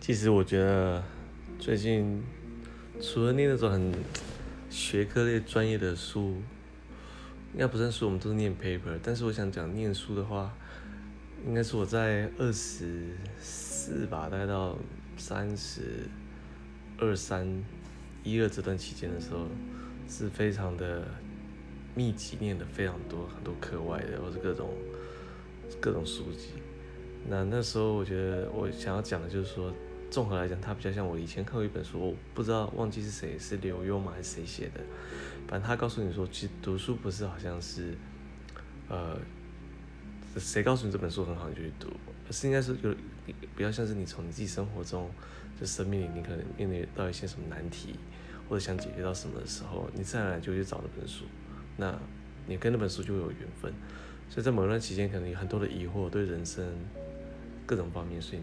其实我觉得最近除了念那种很学科类专业的书，应该不算书，我们都是念 paper。但是我想讲念书的话，应该是我在二十四吧，大概到三十二三一二这段期间的时候，是非常的密集，念的非常多，很多课外的或是各种各种书籍。那那时候我觉得我想要讲的就是说。综合来讲，它比较像我以前看过一本书，我不知道忘记是谁，是刘墉吗还是谁写的？反正他告诉你说，其实读书不是好像是，呃，谁告诉你这本书很好你就去读，而是应该是有比较像是你从你自己生活中，就生命里你可能面临到一些什么难题，或者想解决到什么的时候，你自然而然就去找那本书，那你跟那本书就会有缘分。所以在某一段期间，可能有很多的疑惑，对人生各种方面，所以